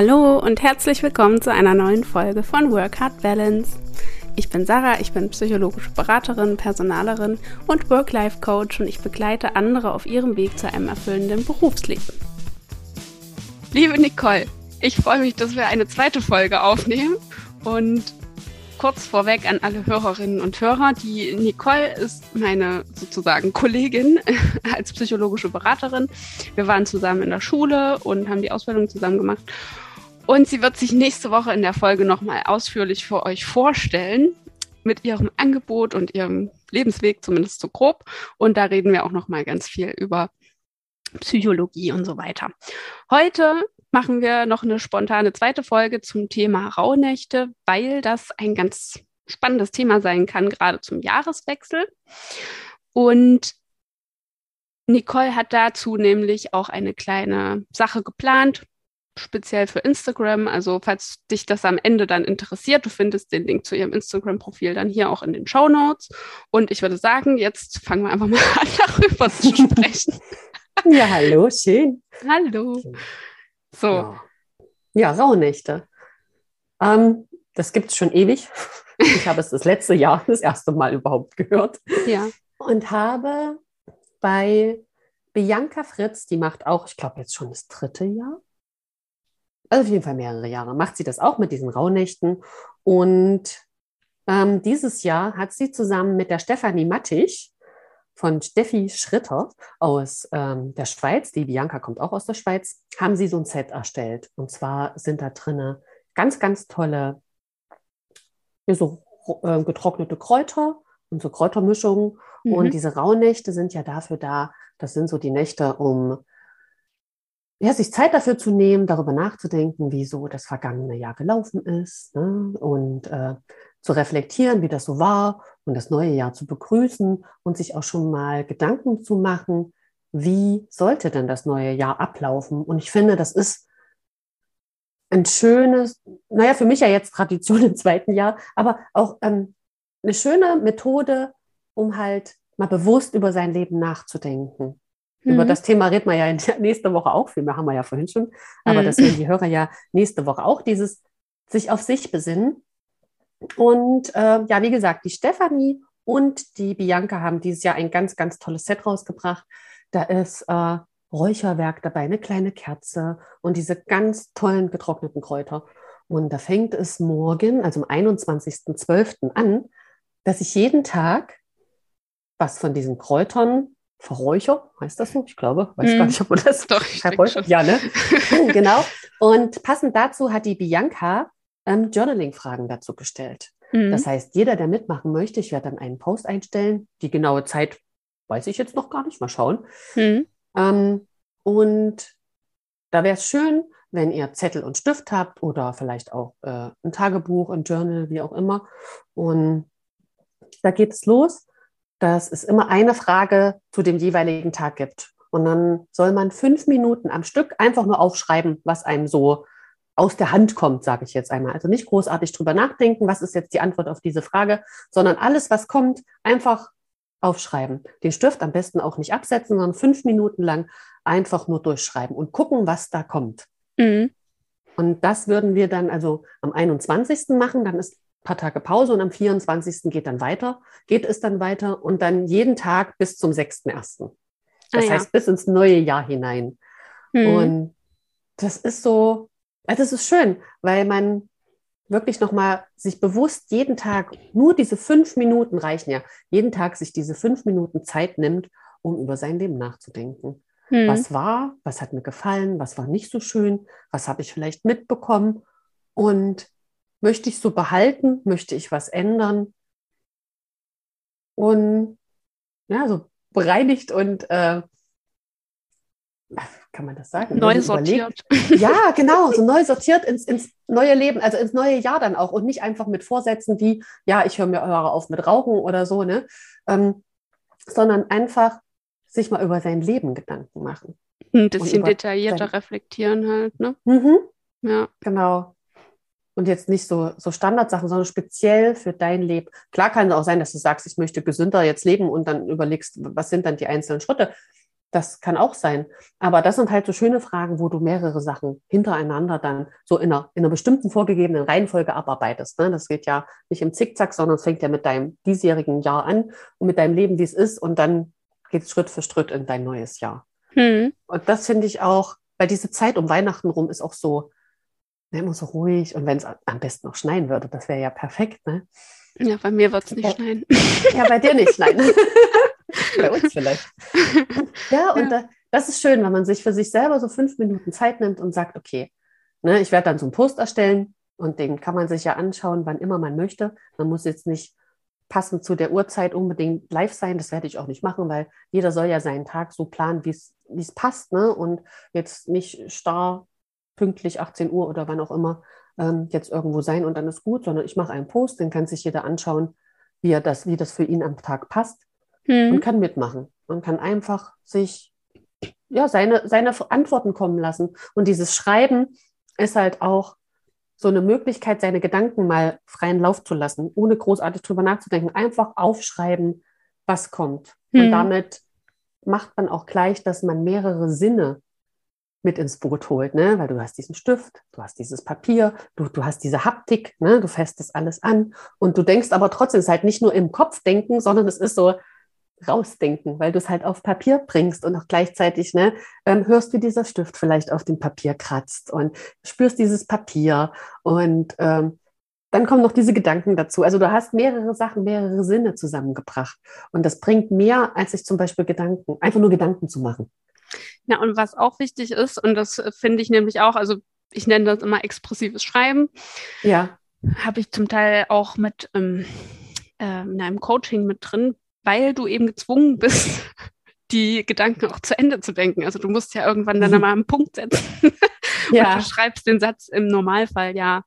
Hallo und herzlich willkommen zu einer neuen Folge von Work Hard Balance. Ich bin Sarah, ich bin psychologische Beraterin, Personalerin und Work-Life-Coach und ich begleite andere auf ihrem Weg zu einem erfüllenden Berufsleben. Liebe Nicole, ich freue mich, dass wir eine zweite Folge aufnehmen und kurz vorweg an alle Hörerinnen und Hörer. Die Nicole ist meine sozusagen Kollegin als psychologische Beraterin. Wir waren zusammen in der Schule und haben die Ausbildung zusammen gemacht. Und sie wird sich nächste Woche in der Folge nochmal ausführlich für euch vorstellen mit ihrem Angebot und ihrem Lebensweg, zumindest so grob. Und da reden wir auch nochmal ganz viel über Psychologie und so weiter. Heute machen wir noch eine spontane zweite Folge zum Thema Rauhnächte, weil das ein ganz spannendes Thema sein kann, gerade zum Jahreswechsel. Und Nicole hat dazu nämlich auch eine kleine Sache geplant, speziell für Instagram. Also falls dich das am Ende dann interessiert, du findest den Link zu ihrem Instagram-Profil dann hier auch in den Show Notes. Und ich würde sagen, jetzt fangen wir einfach mal an, darüber zu sprechen. Ja, hallo, schön. Hallo. So. Ja, ja Rauhnächte. Ähm, das gibt es schon ewig. Ich habe es das letzte Jahr das erste Mal überhaupt gehört. Ja. Und habe bei Bianca Fritz, die macht auch, ich glaube jetzt schon das dritte Jahr, also auf jeden Fall mehrere Jahre, macht sie das auch mit diesen Rauhnächten. Und ähm, dieses Jahr hat sie zusammen mit der Stefanie Mattich von Steffi Schritter aus ähm, der Schweiz, die Bianca kommt auch aus der Schweiz, haben sie so ein Set erstellt. Und zwar sind da drinne ganz, ganz tolle, so äh, getrocknete Kräuter und so Kräutermischungen. Mhm. Und diese Rauhnächte sind ja dafür da, das sind so die Nächte, um ja, sich Zeit dafür zu nehmen, darüber nachzudenken, wie so das vergangene Jahr gelaufen ist ne? und äh, zu reflektieren, wie das so war und das neue Jahr zu begrüßen und sich auch schon mal Gedanken zu machen, wie sollte denn das neue Jahr ablaufen? Und ich finde, das ist ein schönes, naja, für mich ja jetzt Tradition im zweiten Jahr, aber auch ähm, eine schöne Methode, um halt mal bewusst über sein Leben nachzudenken. Mhm. Über das Thema reden wir ja nächste Woche auch viel mehr, haben wir ja vorhin schon. Aber mhm. das werden die Hörer ja nächste Woche auch, dieses sich auf sich besinnen und äh, ja, wie gesagt, die Stefanie und die Bianca haben dieses Jahr ein ganz, ganz tolles Set rausgebracht. Da ist äh, Räucherwerk dabei, eine kleine Kerze und diese ganz tollen getrockneten Kräuter. Und da fängt es morgen, also am 21.12. an, dass ich jeden Tag was von diesen Kräutern verräucher, heißt das so? Ich glaube, weiß hm. gar nicht, ob man das doch verräuchert. Ja, ne? genau. Und passend dazu hat die Bianca ähm, Journaling-Fragen dazu gestellt. Mhm. Das heißt, jeder, der mitmachen möchte, ich werde dann einen Post einstellen. Die genaue Zeit weiß ich jetzt noch gar nicht. Mal schauen. Mhm. Ähm, und da wäre es schön, wenn ihr Zettel und Stift habt oder vielleicht auch äh, ein Tagebuch, ein Journal, wie auch immer. Und da geht es los, dass es immer eine Frage zu dem jeweiligen Tag gibt. Und dann soll man fünf Minuten am Stück einfach nur aufschreiben, was einem so aus der Hand kommt, sage ich jetzt einmal. Also nicht großartig drüber nachdenken, was ist jetzt die Antwort auf diese Frage, sondern alles, was kommt, einfach aufschreiben. Den Stift am besten auch nicht absetzen, sondern fünf Minuten lang einfach nur durchschreiben und gucken, was da kommt. Mhm. Und das würden wir dann also am 21. machen, dann ist paar Tage Pause und am 24. geht dann weiter, geht es dann weiter und dann jeden Tag bis zum 6.1. Das ah, ja. heißt bis ins neue Jahr hinein. Mhm. Und das ist so, also es ist schön, weil man wirklich nochmal sich bewusst jeden Tag, nur diese fünf Minuten reichen ja, jeden Tag sich diese fünf Minuten Zeit nimmt, um über sein Leben nachzudenken. Hm. Was war, was hat mir gefallen, was war nicht so schön, was habe ich vielleicht mitbekommen und möchte ich so behalten, möchte ich was ändern und ja, so bereinigt und äh, kann man das sagen? Neu sortiert. Ja, genau, so neu sortiert ins, ins neue Leben, also ins neue Jahr dann auch und nicht einfach mit Vorsätzen wie, ja, ich höre mir höre auf mit Rauchen oder so, ne? Ähm, sondern einfach sich mal über sein Leben Gedanken machen. Ein bisschen detaillierter sein... reflektieren halt, ne? Mhm. Ja. Genau. Und jetzt nicht so, so Standardsachen, sondern speziell für dein Leben. Klar kann es auch sein, dass du sagst, ich möchte gesünder jetzt leben und dann überlegst, was sind dann die einzelnen Schritte. Das kann auch sein. Aber das sind halt so schöne Fragen, wo du mehrere Sachen hintereinander dann so in einer, in einer bestimmten vorgegebenen Reihenfolge abarbeitest. Ne? Das geht ja nicht im Zickzack, sondern es fängt ja mit deinem diesjährigen Jahr an und mit deinem Leben, wie es ist. Und dann geht es Schritt für Schritt in dein neues Jahr. Hm. Und das finde ich auch, weil diese Zeit um Weihnachten rum ist auch so, ne, immer so ruhig. Und wenn es am besten noch schneien würde, das wäre ja perfekt. Ne? Ja, bei mir wird es nicht ja. schneien. Ja, bei dir nicht schneien. Bei uns vielleicht. Ja, und ja. Da, das ist schön, wenn man sich für sich selber so fünf Minuten Zeit nimmt und sagt, okay, ne, ich werde dann so einen Post erstellen und den kann man sich ja anschauen, wann immer man möchte. Man muss jetzt nicht passend zu der Uhrzeit unbedingt live sein. Das werde ich auch nicht machen, weil jeder soll ja seinen Tag so planen, wie es passt. Ne? Und jetzt nicht starr pünktlich 18 Uhr oder wann auch immer ähm, jetzt irgendwo sein und dann ist gut, sondern ich mache einen Post, den kann sich jeder anschauen, wie, er das, wie das für ihn am Tag passt hm. und kann mitmachen. Man kann einfach sich ja, seine, seine Antworten kommen lassen. Und dieses Schreiben ist halt auch so eine Möglichkeit, seine Gedanken mal freien Lauf zu lassen, ohne großartig drüber nachzudenken. Einfach aufschreiben, was kommt. Hm. Und damit macht man auch gleich, dass man mehrere Sinne mit ins Boot holt, ne? weil du hast diesen Stift, du hast dieses Papier, du, du hast diese Haptik, ne? du fässt das alles an und du denkst aber trotzdem, es ist halt nicht nur im Kopf denken, sondern es ist so, rausdenken, weil du es halt auf Papier bringst und auch gleichzeitig ne, ähm, hörst, wie dieser Stift vielleicht auf dem Papier kratzt und spürst dieses Papier und ähm, dann kommen noch diese Gedanken dazu. Also du hast mehrere Sachen, mehrere Sinne zusammengebracht und das bringt mehr, als sich zum Beispiel Gedanken, einfach nur Gedanken zu machen. Ja, und was auch wichtig ist, und das finde ich nämlich auch, also ich nenne das immer expressives Schreiben. Ja. Habe ich zum Teil auch mit ähm, äh, in einem Coaching mit drin, weil du eben gezwungen bist, die Gedanken auch zu Ende zu denken. Also du musst ja irgendwann dann mhm. mal einen Punkt setzen. ja. Und du schreibst den Satz im Normalfall ja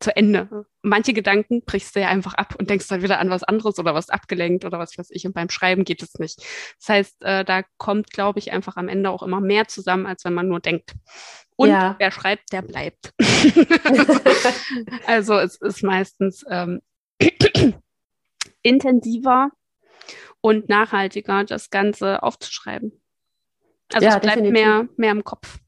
zu Ende. Manche Gedanken brichst du ja einfach ab und denkst dann wieder an was anderes oder was abgelenkt oder was weiß ich. Und beim Schreiben geht es nicht. Das heißt, äh, da kommt, glaube ich, einfach am Ende auch immer mehr zusammen, als wenn man nur denkt. Und ja. wer schreibt, der bleibt. also es ist meistens ähm, intensiver und nachhaltiger das Ganze aufzuschreiben. Also ja, es bleibt mehr, mehr im Kopf.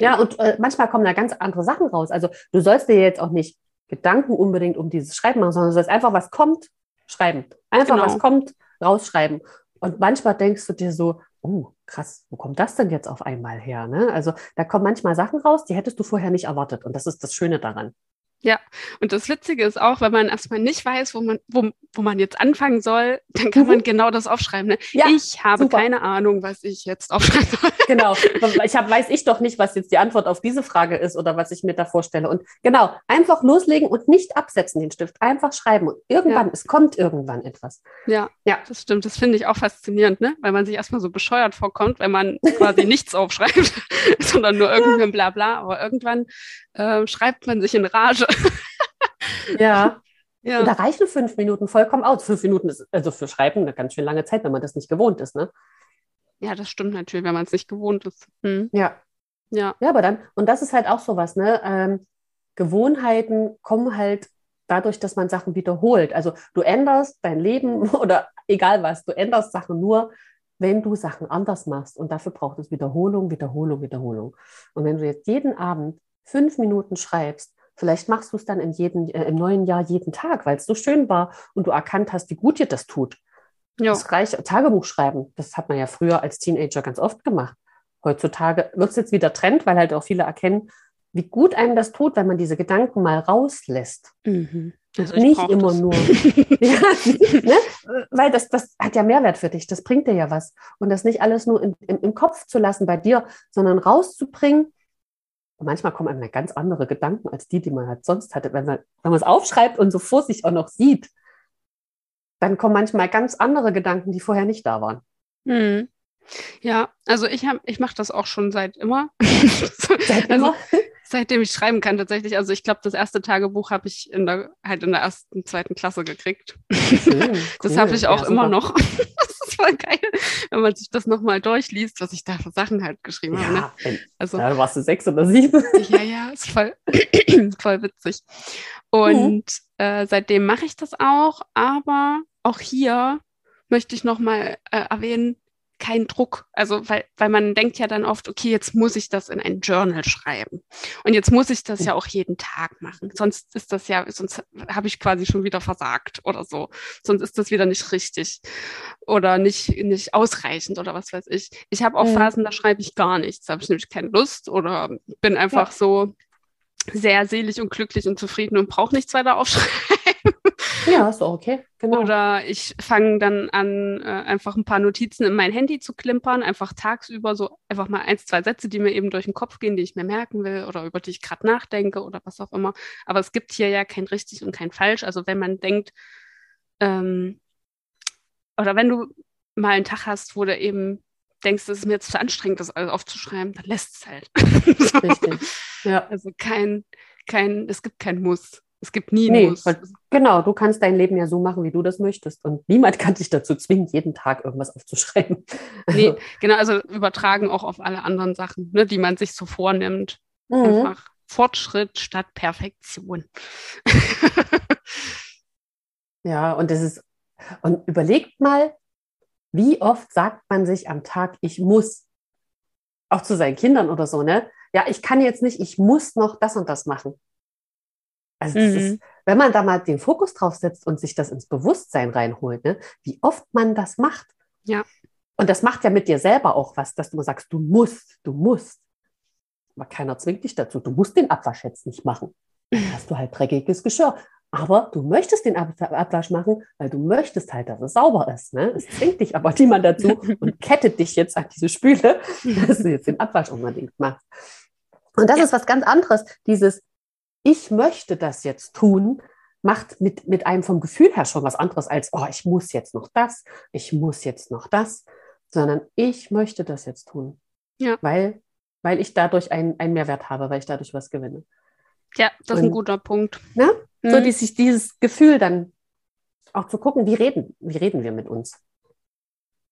Ja, und äh, manchmal kommen da ganz andere Sachen raus. Also du sollst dir jetzt auch nicht Gedanken unbedingt um dieses Schreiben machen, sondern du sollst einfach, was kommt, schreiben. Einfach, genau. was kommt, rausschreiben. Und manchmal denkst du dir so, oh, krass, wo kommt das denn jetzt auf einmal her? Ne? Also da kommen manchmal Sachen raus, die hättest du vorher nicht erwartet. Und das ist das Schöne daran. Ja, und das Witzige ist auch, wenn man erstmal nicht weiß, wo man, wo, wo man jetzt anfangen soll, dann kann mhm. man genau das aufschreiben. Ne? Ja, ich habe super. keine Ahnung, was ich jetzt aufschreiben soll. Genau, ich hab, weiß ich doch nicht, was jetzt die Antwort auf diese Frage ist oder was ich mir da vorstelle. Und genau, einfach loslegen und nicht absetzen den Stift, einfach schreiben. Und irgendwann, ja. es kommt irgendwann etwas. Ja, ja. das stimmt. Das finde ich auch faszinierend, ne? weil man sich erstmal so bescheuert vorkommt, wenn man quasi nichts aufschreibt, sondern nur irgendein Blabla. Aber irgendwann äh, schreibt man sich in Rage. ja. ja. Und da reichen fünf Minuten vollkommen aus. Fünf Minuten ist also für Schreiben eine ganz schön lange Zeit, wenn man das nicht gewohnt ist, ne? Ja, das stimmt natürlich, wenn man es nicht gewohnt ist. Hm. Ja. Ja. Ja, aber dann, und das ist halt auch sowas, ne? Ähm, Gewohnheiten kommen halt dadurch, dass man Sachen wiederholt. Also du änderst dein Leben oder egal was, du änderst Sachen nur, wenn du Sachen anders machst. Und dafür braucht es Wiederholung, Wiederholung, Wiederholung. Und wenn du jetzt jeden Abend fünf Minuten schreibst, vielleicht machst du es dann in jedem, äh, im neuen Jahr jeden Tag, weil es so schön war und du erkannt hast, wie gut dir das tut. Ja. Das reicht, Tagebuch schreiben, das hat man ja früher als Teenager ganz oft gemacht. Heutzutage wird es jetzt wieder Trend, weil halt auch viele erkennen, wie gut einem das tut, wenn man diese Gedanken mal rauslässt. Mhm. Also nicht immer das. nur. ja, ne? Weil das, das hat ja Mehrwert für dich, das bringt dir ja was. Und das nicht alles nur in, im, im Kopf zu lassen bei dir, sondern rauszubringen und manchmal kommen einem ganz andere Gedanken als die, die man halt sonst hatte. Wenn man, wenn man es aufschreibt und so vor sich auch noch sieht, dann kommen manchmal ganz andere Gedanken, die vorher nicht da waren. Hm. Ja, also ich habe, ich mache das auch schon seit immer. seit also, immer? seitdem ich schreiben kann tatsächlich. Also ich glaube, das erste Tagebuch habe ich in der, halt in der ersten, zweiten Klasse gekriegt. Schön, das habe ich auch ja, immer noch. Voll geil, wenn man sich das nochmal durchliest, was ich da für Sachen halt geschrieben ja, habe. Ne? Also, ja, warst du sechs oder sieben. Ja, ja, ist voll, voll witzig. Und mhm. äh, seitdem mache ich das auch, aber auch hier möchte ich nochmal äh, erwähnen, kein Druck. Also, weil, weil man denkt ja dann oft, okay, jetzt muss ich das in ein Journal schreiben. Und jetzt muss ich das ja auch jeden Tag machen. Sonst ist das ja, sonst habe ich quasi schon wieder versagt oder so. Sonst ist das wieder nicht richtig oder nicht, nicht ausreichend oder was weiß ich. Ich habe auch mhm. Phasen, da schreibe ich gar nichts. Da habe ich nämlich keine Lust oder bin einfach ja. so sehr selig und glücklich und zufrieden und brauche nichts weiter aufschreiben. Ja, ist auch okay. Genau. Oder ich fange dann an, äh, einfach ein paar Notizen in mein Handy zu klimpern, einfach tagsüber so einfach mal ein, zwei Sätze, die mir eben durch den Kopf gehen, die ich mir merken will oder über die ich gerade nachdenke oder was auch immer. Aber es gibt hier ja kein richtig und kein falsch. Also wenn man denkt, ähm, oder wenn du mal einen Tag hast, wo du eben denkst, es ist mir jetzt zu anstrengend, das alles aufzuschreiben, dann lässt es halt. so. Richtig. Ja. Also kein, kein, es gibt kein Muss. Es gibt nie nee, Muss. Genau, du kannst dein Leben ja so machen, wie du das möchtest. Und niemand kann dich dazu zwingen, jeden Tag irgendwas aufzuschreiben. Nee, also genau, also übertragen auch auf alle anderen Sachen, ne, die man sich so vornimmt. Mhm. Einfach Fortschritt statt Perfektion. ja, und das ist, und überlegt mal, wie oft sagt man sich am Tag, ich muss, auch zu seinen Kindern oder so, ne? Ja, ich kann jetzt nicht, ich muss noch das und das machen. Also mhm. ist, wenn man da mal den Fokus drauf setzt und sich das ins Bewusstsein reinholt, ne, wie oft man das macht. Ja. Und das macht ja mit dir selber auch was, dass du mal sagst, du musst, du musst. Aber keiner zwingt dich dazu. Du musst den Abwasch jetzt nicht machen. Dann hast du halt dreckiges Geschirr. Aber du möchtest den Abwasch machen, weil du möchtest halt, dass es sauber ist. Ne? Es zwingt dich aber niemand dazu und kettet dich jetzt an diese Spüle, dass du jetzt den Abwasch unbedingt machst. Und das ja. ist was ganz anderes. Dieses, ich möchte das jetzt tun, macht mit, mit einem vom Gefühl her schon was anderes als, oh, ich muss jetzt noch das, ich muss jetzt noch das, sondern ich möchte das jetzt tun. Ja. Weil, weil ich dadurch einen, einen Mehrwert habe, weil ich dadurch was gewinne. Ja, das ist ein guter Punkt. Ne? Mhm. So die, sich dieses Gefühl dann auch zu gucken, wie reden, wie reden wir mit uns?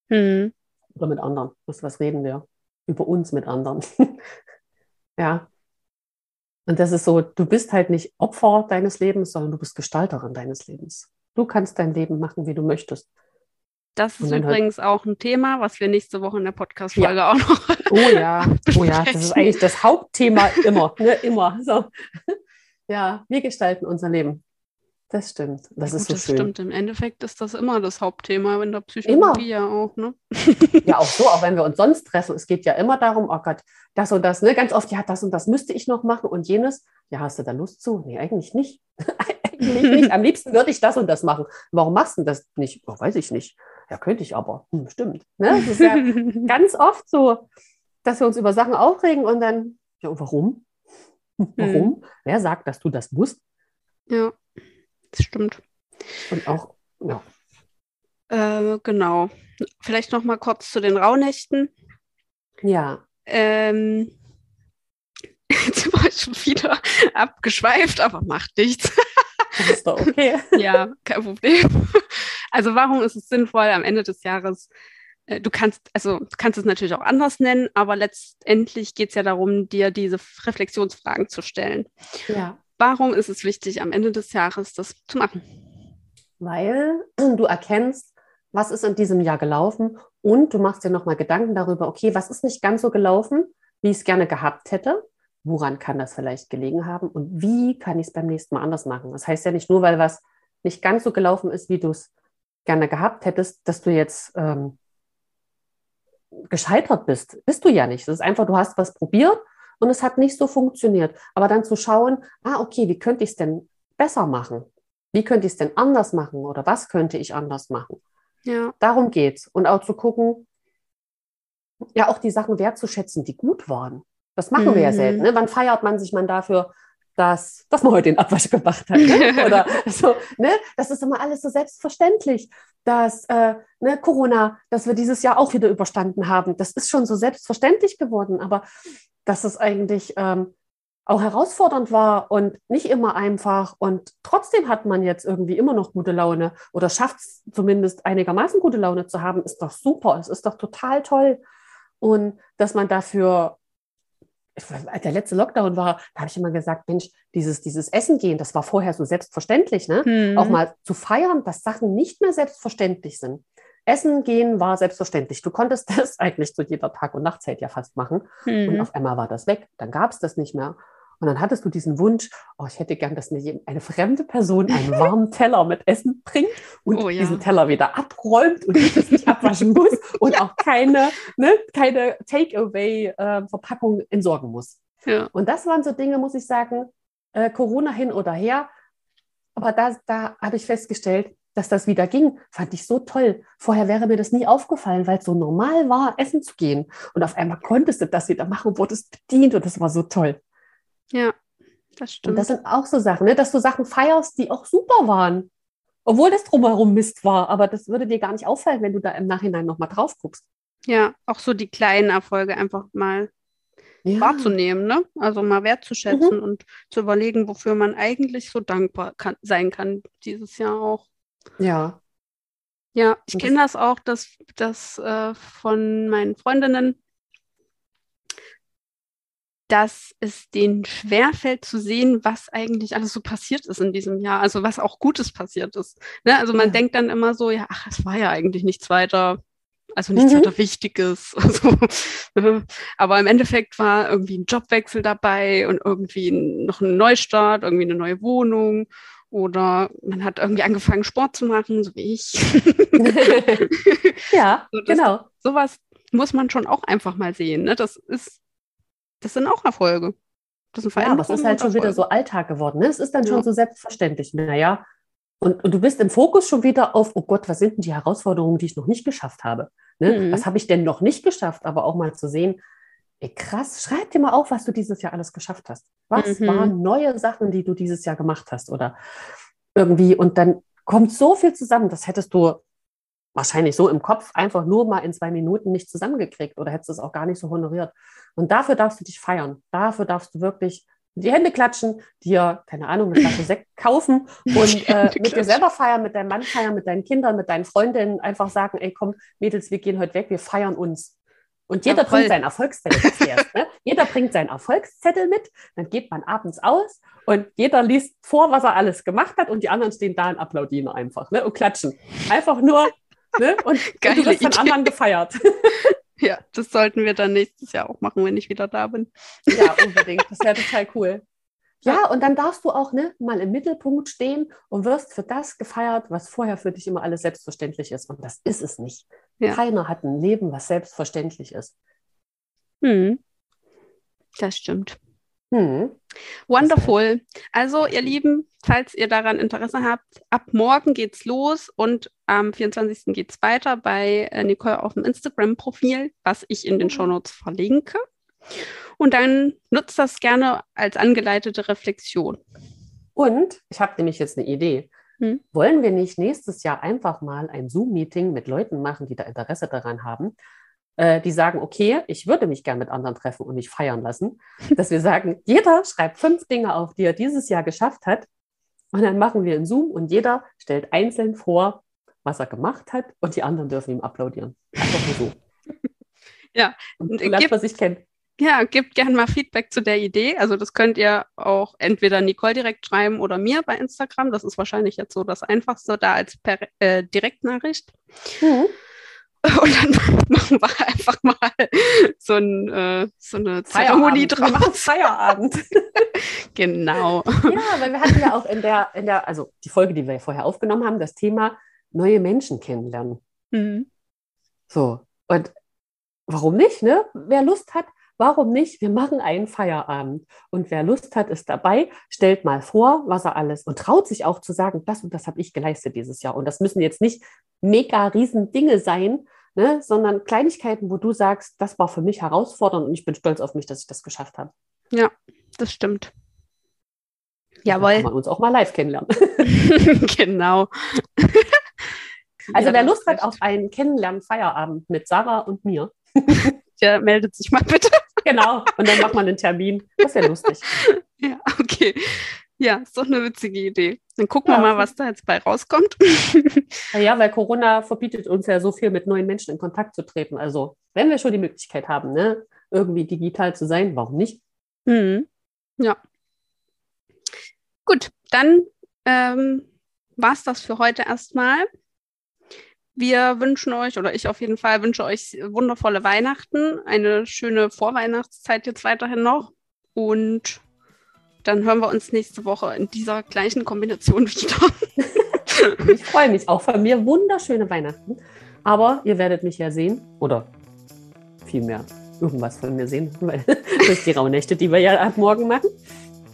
Mhm. Oder mit anderen. Was, was reden wir? Über uns mit anderen. ja. Und das ist so, du bist halt nicht Opfer deines Lebens, sondern du bist Gestalterin deines Lebens. Du kannst dein Leben machen, wie du möchtest. Das ist übrigens halt auch ein Thema, was wir nächste Woche in der Podcast-Folge ja. auch noch. Oh ja, oh ja, das ist eigentlich das Hauptthema immer, ne? immer. So. Ja, wir gestalten unser Leben. Das stimmt. Das ja, ist gut, so das schön. stimmt. Im Endeffekt ist das immer das Hauptthema in der Psychologie immer. ja auch. Ne? Ja, auch so, auch wenn wir uns sonst treffen. Es geht ja immer darum, oh Gott, das und das. Ne? Ganz oft, ja, das und das müsste ich noch machen und jenes. Ja, hast du da Lust zu? Nee, eigentlich nicht. eigentlich nicht. Am liebsten würde ich das und das machen. Warum machst du das nicht? Oh, weiß ich nicht. Ja, könnte ich aber. Hm, stimmt. Ne? Das ist ja ganz oft so, dass wir uns über Sachen aufregen und dann, ja, und warum? Warum? Hm. Wer sagt, dass du das musst? Ja. Das stimmt. Und auch, ja. Äh, genau. Vielleicht noch mal kurz zu den Rauhnächten. Ja. Ähm, jetzt war ich schon wieder abgeschweift, aber macht nichts. Das ist doch okay. ja, kein Problem. Also warum ist es sinnvoll, am Ende des Jahres, äh, du kannst, also du kannst es natürlich auch anders nennen, aber letztendlich geht es ja darum, dir diese Reflexionsfragen zu stellen. Ja. Warum ist es wichtig, am Ende des Jahres das zu machen? Weil du erkennst, was ist in diesem Jahr gelaufen und du machst dir nochmal Gedanken darüber, okay, was ist nicht ganz so gelaufen, wie ich es gerne gehabt hätte, woran kann das vielleicht gelegen haben und wie kann ich es beim nächsten Mal anders machen. Das heißt ja nicht nur, weil was nicht ganz so gelaufen ist, wie du es gerne gehabt hättest, dass du jetzt ähm, gescheitert bist. Bist du ja nicht. Es ist einfach, du hast was probiert und es hat nicht so funktioniert. Aber dann zu schauen, ah, okay, wie könnte ich es denn besser machen? Wie könnte ich es denn anders machen oder was könnte ich anders machen? Ja. Darum geht's. Und auch zu gucken, ja, auch die Sachen wertzuschätzen, die gut waren. Das machen mhm. wir ja mhm. selten. Ne? Wann feiert man sich man dafür, dass, dass man heute den Abwasch gemacht hat? Ne? Oder so, ne? Das ist immer alles so selbstverständlich, dass äh, ne, Corona, dass wir dieses Jahr auch wieder überstanden haben. Das ist schon so selbstverständlich geworden. Aber dass es eigentlich ähm, auch herausfordernd war und nicht immer einfach. Und trotzdem hat man jetzt irgendwie immer noch gute Laune oder schafft es zumindest einigermaßen gute Laune zu haben, ist doch super. Es ist doch total toll. Und dass man dafür, als der letzte Lockdown war, da habe ich immer gesagt, Mensch, dieses, dieses Essen gehen, das war vorher so selbstverständlich, ne? Mhm. Auch mal zu feiern, dass Sachen nicht mehr selbstverständlich sind. Essen gehen war selbstverständlich. Du konntest das eigentlich zu jeder Tag- und Nachtzeit ja fast machen. Mhm. Und auf einmal war das weg. Dann gab es das nicht mehr. Und dann hattest du diesen Wunsch, oh, ich hätte gern, dass mir eine fremde Person einen warmen Teller mit Essen bringt und oh, ja. diesen Teller wieder abräumt und ich das nicht abwaschen muss und auch keine, ne, keine Takeaway-Verpackung äh, entsorgen muss. Ja. Und das waren so Dinge, muss ich sagen, äh, Corona hin oder her. Aber da, da habe ich festgestellt, dass das wieder ging, fand ich so toll. Vorher wäre mir das nie aufgefallen, weil es so normal war, essen zu gehen. Und auf einmal konntest du das wieder machen, wurdest bedient und das war so toll. Ja, das stimmt. Und das sind auch so Sachen, ne? dass du Sachen feierst, die auch super waren. Obwohl das drumherum Mist war, aber das würde dir gar nicht auffallen, wenn du da im Nachhinein nochmal drauf guckst. Ja, auch so die kleinen Erfolge einfach mal ja. wahrzunehmen, ne? Also mal wertzuschätzen mhm. und zu überlegen, wofür man eigentlich so dankbar kann, sein kann dieses Jahr auch. Ja. Ja, ich kenne das auch, dass das äh, von meinen Freundinnen, dass es denen schwerfällt zu sehen, was eigentlich alles so passiert ist in diesem Jahr, also was auch Gutes passiert ist. Ne? Also man ja. denkt dann immer so, ja, ach, es war ja eigentlich nichts weiter, also nichts mhm. weiter Wichtiges. Also, ne? aber im Endeffekt war irgendwie ein Jobwechsel dabei und irgendwie noch ein Neustart, irgendwie eine neue Wohnung oder man hat irgendwie angefangen, Sport zu machen, so wie ich. ja, so, das, genau. Sowas muss man schon auch einfach mal sehen. Ne? Das ist das sind auch Erfolge. Das sind ja, aber es ist halt schon wieder so Alltag geworden. Ne? Es ist dann ja. schon so selbstverständlich. Naja, und, und, du bist im Fokus schon wieder auf, oh Gott, was sind denn die Herausforderungen, die ich noch nicht geschafft habe? Ne? Mhm. Was habe ich denn noch nicht geschafft? Aber auch mal zu sehen, krass, schreib dir mal auf, was du dieses Jahr alles geschafft hast. Was mhm. waren neue Sachen, die du dieses Jahr gemacht hast? Oder irgendwie, und dann kommt so viel zusammen, das hättest du wahrscheinlich so im Kopf einfach nur mal in zwei Minuten nicht zusammengekriegt oder hättest es auch gar nicht so honoriert. Und dafür darfst du dich feiern. Dafür darfst du wirklich die Hände klatschen, dir, keine Ahnung, eine Flasche Sekt kaufen und äh, mit dir selber feiern, mit deinem Mann feiern, mit deinen Kindern, mit deinen Freundinnen, einfach sagen, ey komm, Mädels, wir gehen heute weg, wir feiern uns. Und jeder ja, bringt seinen Erfolgszettel zuerst. Ne? Jeder bringt seinen Erfolgszettel mit, dann geht man abends aus und jeder liest vor, was er alles gemacht hat und die anderen stehen da und applaudieren einfach ne? und klatschen. Einfach nur, Ne? Und, und du wirst von anderen gefeiert. Ja, das sollten wir dann nächstes Jahr auch machen, wenn ich wieder da bin. Ja, unbedingt. Das wäre total cool. Ja, und dann darfst du auch ne, mal im Mittelpunkt stehen und wirst für das gefeiert, was vorher für dich immer alles selbstverständlich ist. Und das ist es nicht. Ja. Keiner hat ein Leben, was selbstverständlich ist. Hm. Das stimmt. Hm. Wonderful. Also, ihr Lieben, falls ihr daran Interesse habt, ab morgen geht's los und am 24. geht's weiter bei äh, Nicole auf dem Instagram-Profil, was ich in den mhm. Shownotes verlinke. Und dann nutzt das gerne als angeleitete Reflexion. Und ich habe nämlich jetzt eine Idee. Hm? Wollen wir nicht nächstes Jahr einfach mal ein Zoom-Meeting mit Leuten machen, die da Interesse daran haben, äh, die sagen, okay, ich würde mich gern mit anderen treffen und mich feiern lassen, dass wir sagen, jeder schreibt fünf Dinge auf, die er dieses Jahr geschafft hat. Und dann machen wir einen Zoom und jeder stellt einzeln vor, was er gemacht hat und die anderen dürfen ihm applaudieren. Einfach nur so. Ja, und lasst, was ich kenne. Ja, gebt gerne mal Feedback zu der Idee. Also das könnt ihr auch entweder Nicole direkt schreiben oder mir bei Instagram. Das ist wahrscheinlich jetzt so das Einfachste da als per, äh, Direktnachricht. Mhm. Und dann machen wir einfach mal so, ein, äh, so eine Zeremonie draus. Feierabend. genau. Ja, weil wir hatten ja auch in der, in der, also die Folge, die wir vorher aufgenommen haben, das Thema neue Menschen kennenlernen. Mhm. So. Und warum nicht, ne? Wer Lust hat, warum nicht? Wir machen einen Feierabend. Und wer Lust hat, ist dabei, stellt mal vor, was er alles und traut sich auch zu sagen, das und das habe ich geleistet dieses Jahr. Und das müssen jetzt nicht mega riesen Dinge sein, ne, sondern Kleinigkeiten, wo du sagst, das war für mich herausfordernd und ich bin stolz auf mich, dass ich das geschafft habe. Ja, das stimmt. Jawohl. Kann man uns auch mal live kennenlernen. genau. Also ja, wer Lust hat auf einen Kennenlernen-Feierabend mit Sarah und mir. Der meldet sich mal bitte. Genau, und dann macht man einen Termin. Das wäre lustig. Ja, okay. Ja, ist doch eine witzige Idee. Dann gucken ja. wir mal, was da jetzt bei rauskommt. Ja, weil Corona verbietet uns ja so viel, mit neuen Menschen in Kontakt zu treten. Also, wenn wir schon die Möglichkeit haben, ne, irgendwie digital zu sein, warum nicht? Mhm. Ja. Gut, dann ähm, war es das für heute erstmal. Wir wünschen euch, oder ich auf jeden Fall wünsche euch wundervolle Weihnachten, eine schöne Vorweihnachtszeit jetzt weiterhin noch. Und dann hören wir uns nächste Woche in dieser gleichen Kombination wieder. ich freue mich auch von mir. Wunderschöne Weihnachten. Aber ihr werdet mich ja sehen. Oder vielmehr irgendwas von mir sehen, weil durch die Rauhnächte, die wir ja ab morgen machen.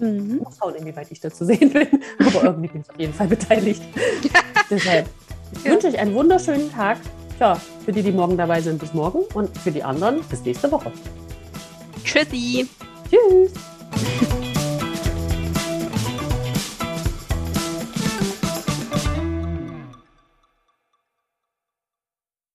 Mhm. Mal schauen, inwieweit ich dazu sehen bin. Aber irgendwie bin ich auf jeden Fall beteiligt. Deshalb ja. wünsche ich einen wunderschönen Tag. Ja, für die, die morgen dabei sind, bis morgen. Und für die anderen bis nächste Woche. Tschüssi. Tschüss.